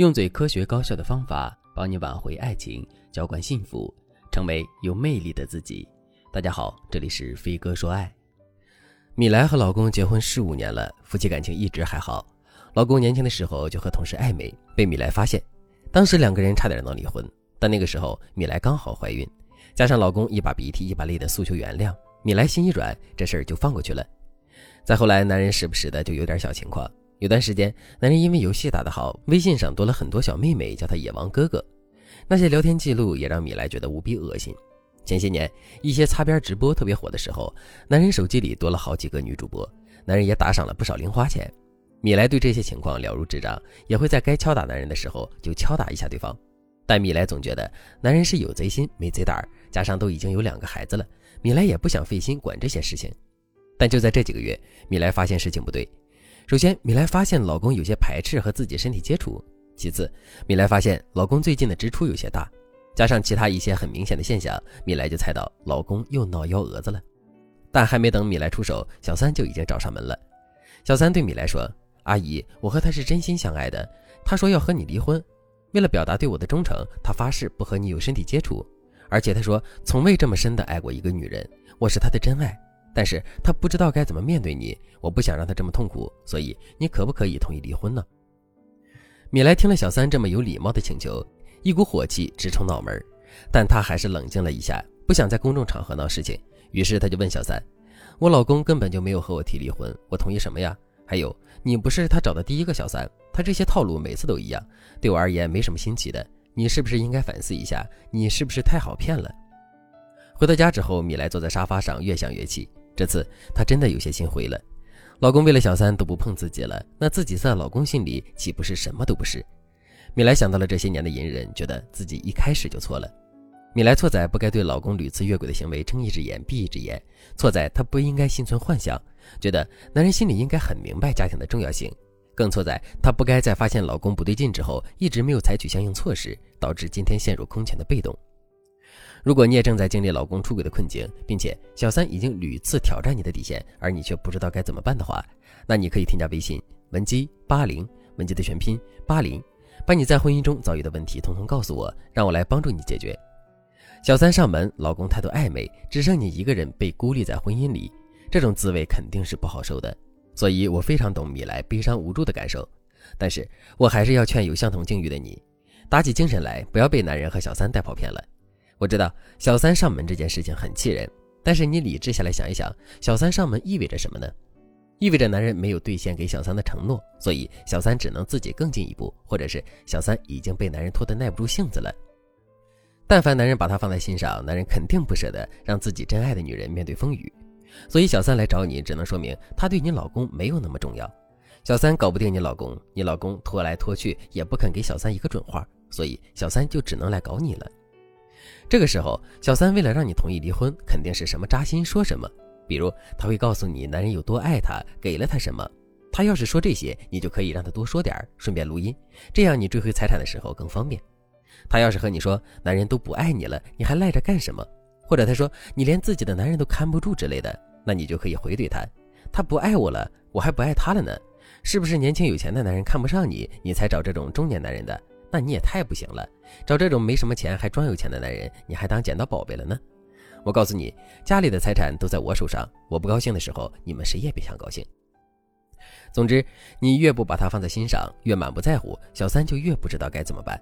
用最科学高效的方法帮你挽回爱情，浇灌幸福，成为有魅力的自己。大家好，这里是飞哥说爱。米莱和老公结婚十五年了，夫妻感情一直还好。老公年轻的时候就和同事暧昧，被米莱发现，当时两个人差点闹离婚。但那个时候米莱刚好怀孕，加上老公一把鼻涕一把泪的诉求原谅，米莱心一软，这事儿就放过去了。再后来，男人时不时的就有点小情况。有段时间，男人因为游戏打得好，微信上多了很多小妹妹，叫他野王哥哥。那些聊天记录也让米莱觉得无比恶心。前些年，一些擦边直播特别火的时候，男人手机里多了好几个女主播，男人也打赏了不少零花钱。米莱对这些情况了如指掌，也会在该敲打男人的时候就敲打一下对方。但米莱总觉得男人是有贼心没贼胆，加上都已经有两个孩子了，米莱也不想费心管这些事情。但就在这几个月，米莱发现事情不对。首先，米莱发现老公有些排斥和自己身体接触；其次，米莱发现老公最近的支出有些大，加上其他一些很明显的现象，米莱就猜到老公又闹幺蛾子了。但还没等米莱出手，小三就已经找上门了。小三对米莱说：“阿姨，我和他是真心相爱的，他说要和你离婚，为了表达对我的忠诚，他发誓不和你有身体接触，而且他说从未这么深的爱过一个女人，我是他的真爱。”但是他不知道该怎么面对你，我不想让他这么痛苦，所以你可不可以同意离婚呢？米莱听了小三这么有礼貌的请求，一股火气直冲脑门，但他还是冷静了一下，不想在公众场合闹事情，于是他就问小三：“我老公根本就没有和我提离婚，我同意什么呀？还有，你不是他找的第一个小三，他这些套路每次都一样，对我而言没什么新奇的，你是不是应该反思一下？你是不是太好骗了？”回到家之后，米莱坐在沙发上，越想越气。这次她真的有些心灰了，老公为了小三都不碰自己了，那自己在老公心里岂不是什么都不是？米莱想到了这些年的隐忍，觉得自己一开始就错了。米莱错在不该对老公屡次越轨的行为睁一只眼闭一只眼，错在她不应该心存幻想，觉得男人心里应该很明白家庭的重要性，更错在她不该在发现老公不对劲之后一直没有采取相应措施，导致今天陷入空前的被动。如果你也正在经历老公出轨的困境，并且小三已经屡次挑战你的底线，而你却不知道该怎么办的话，那你可以添加微信文姬八零，文姬的全拼八零，把你在婚姻中遭遇的问题统统告诉我，让我来帮助你解决。小三上门，老公态度暧昧，只剩你一个人被孤立在婚姻里，这种滋味肯定是不好受的。所以我非常懂米莱悲伤无助的感受，但是我还是要劝有相同境遇的你，打起精神来，不要被男人和小三带跑偏了。我知道小三上门这件事情很气人，但是你理智下来想一想，小三上门意味着什么呢？意味着男人没有兑现给小三的承诺，所以小三只能自己更进一步，或者是小三已经被男人拖得耐不住性子了。但凡男人把她放在心上，男人肯定不舍得让自己真爱的女人面对风雨，所以小三来找你，只能说明他对你老公没有那么重要。小三搞不定你老公，你老公拖来拖去也不肯给小三一个准话，所以小三就只能来搞你了。这个时候，小三为了让你同意离婚，肯定是什么扎心说什么。比如，他会告诉你男人有多爱她，给了她什么。他要是说这些，你就可以让他多说点儿顺便录音，这样你追回财产的时候更方便。他要是和你说男人都不爱你了，你还赖着干什么？或者他说你连自己的男人都看不住之类的，那你就可以回怼他：他不爱我了，我还不爱他了呢？是不是年轻有钱的男人看不上你，你才找这种中年男人的？那你也太不行了，找这种没什么钱还装有钱的男人，你还当捡到宝贝了呢？我告诉你，家里的财产都在我手上，我不高兴的时候，你们谁也别想高兴。总之，你越不把他放在心上，越满不在乎，小三就越不知道该怎么办。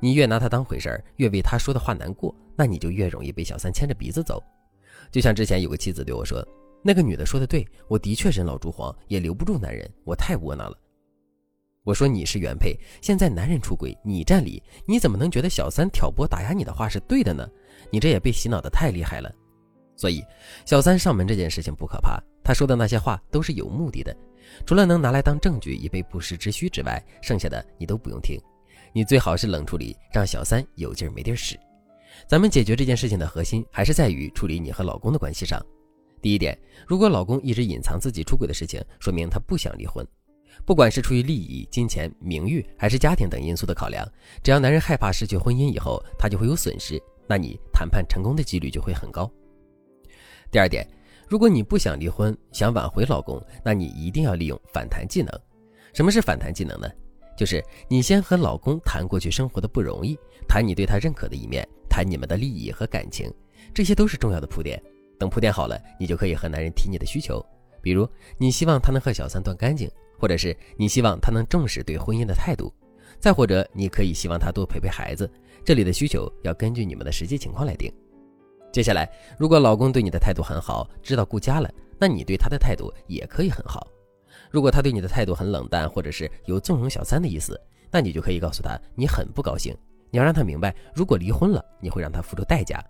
你越拿他当回事儿，越为他说的话难过，那你就越容易被小三牵着鼻子走。就像之前有个妻子对我说：“那个女的说的对，我的确人老珠黄，也留不住男人，我太窝囊了。”我说你是原配，现在男人出轨，你占理，你怎么能觉得小三挑拨打压你的话是对的呢？你这也被洗脑的太厉害了。所以，小三上门这件事情不可怕，他说的那些话都是有目的的，除了能拿来当证据以备不时之需之外，剩下的你都不用听。你最好是冷处理，让小三有劲儿没地儿使。咱们解决这件事情的核心还是在于处理你和老公的关系上。第一点，如果老公一直隐藏自己出轨的事情，说明他不想离婚。不管是出于利益、金钱、名誉，还是家庭等因素的考量，只要男人害怕失去婚姻以后他就会有损失，那你谈判成功的几率就会很高。第二点，如果你不想离婚，想挽回老公，那你一定要利用反弹技能。什么是反弹技能呢？就是你先和老公谈过去生活的不容易，谈你对他认可的一面，谈你们的利益和感情，这些都是重要的铺垫。等铺垫好了，你就可以和男人提你的需求，比如你希望他能和小三断干净，或者是你希望他能重视对婚姻的态度，再或者你可以希望他多陪陪孩子。这里的需求要根据你们的实际情况来定。接下来，如果老公对你的态度很好，知道顾家了，那你对他的态度也可以很好。如果他对你的态度很冷淡，或者是有纵容小三的意思，那你就可以告诉他你很不高兴，你要让他明白，如果离婚了，你会让他付出代价。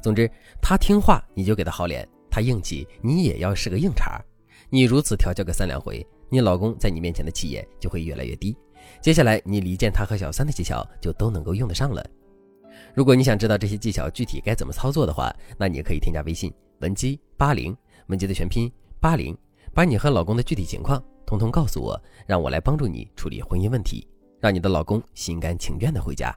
总之，他听话你就给他好脸，他硬气你也要是个硬茬。你如此调教个三两回，你老公在你面前的气焰就会越来越低。接下来，你离间他和小三的技巧就都能够用得上了。如果你想知道这些技巧具体该怎么操作的话，那你可以添加微信文姬八零，文姬的全拼八零，把你和老公的具体情况通通告诉我，让我来帮助你处理婚姻问题，让你的老公心甘情愿的回家。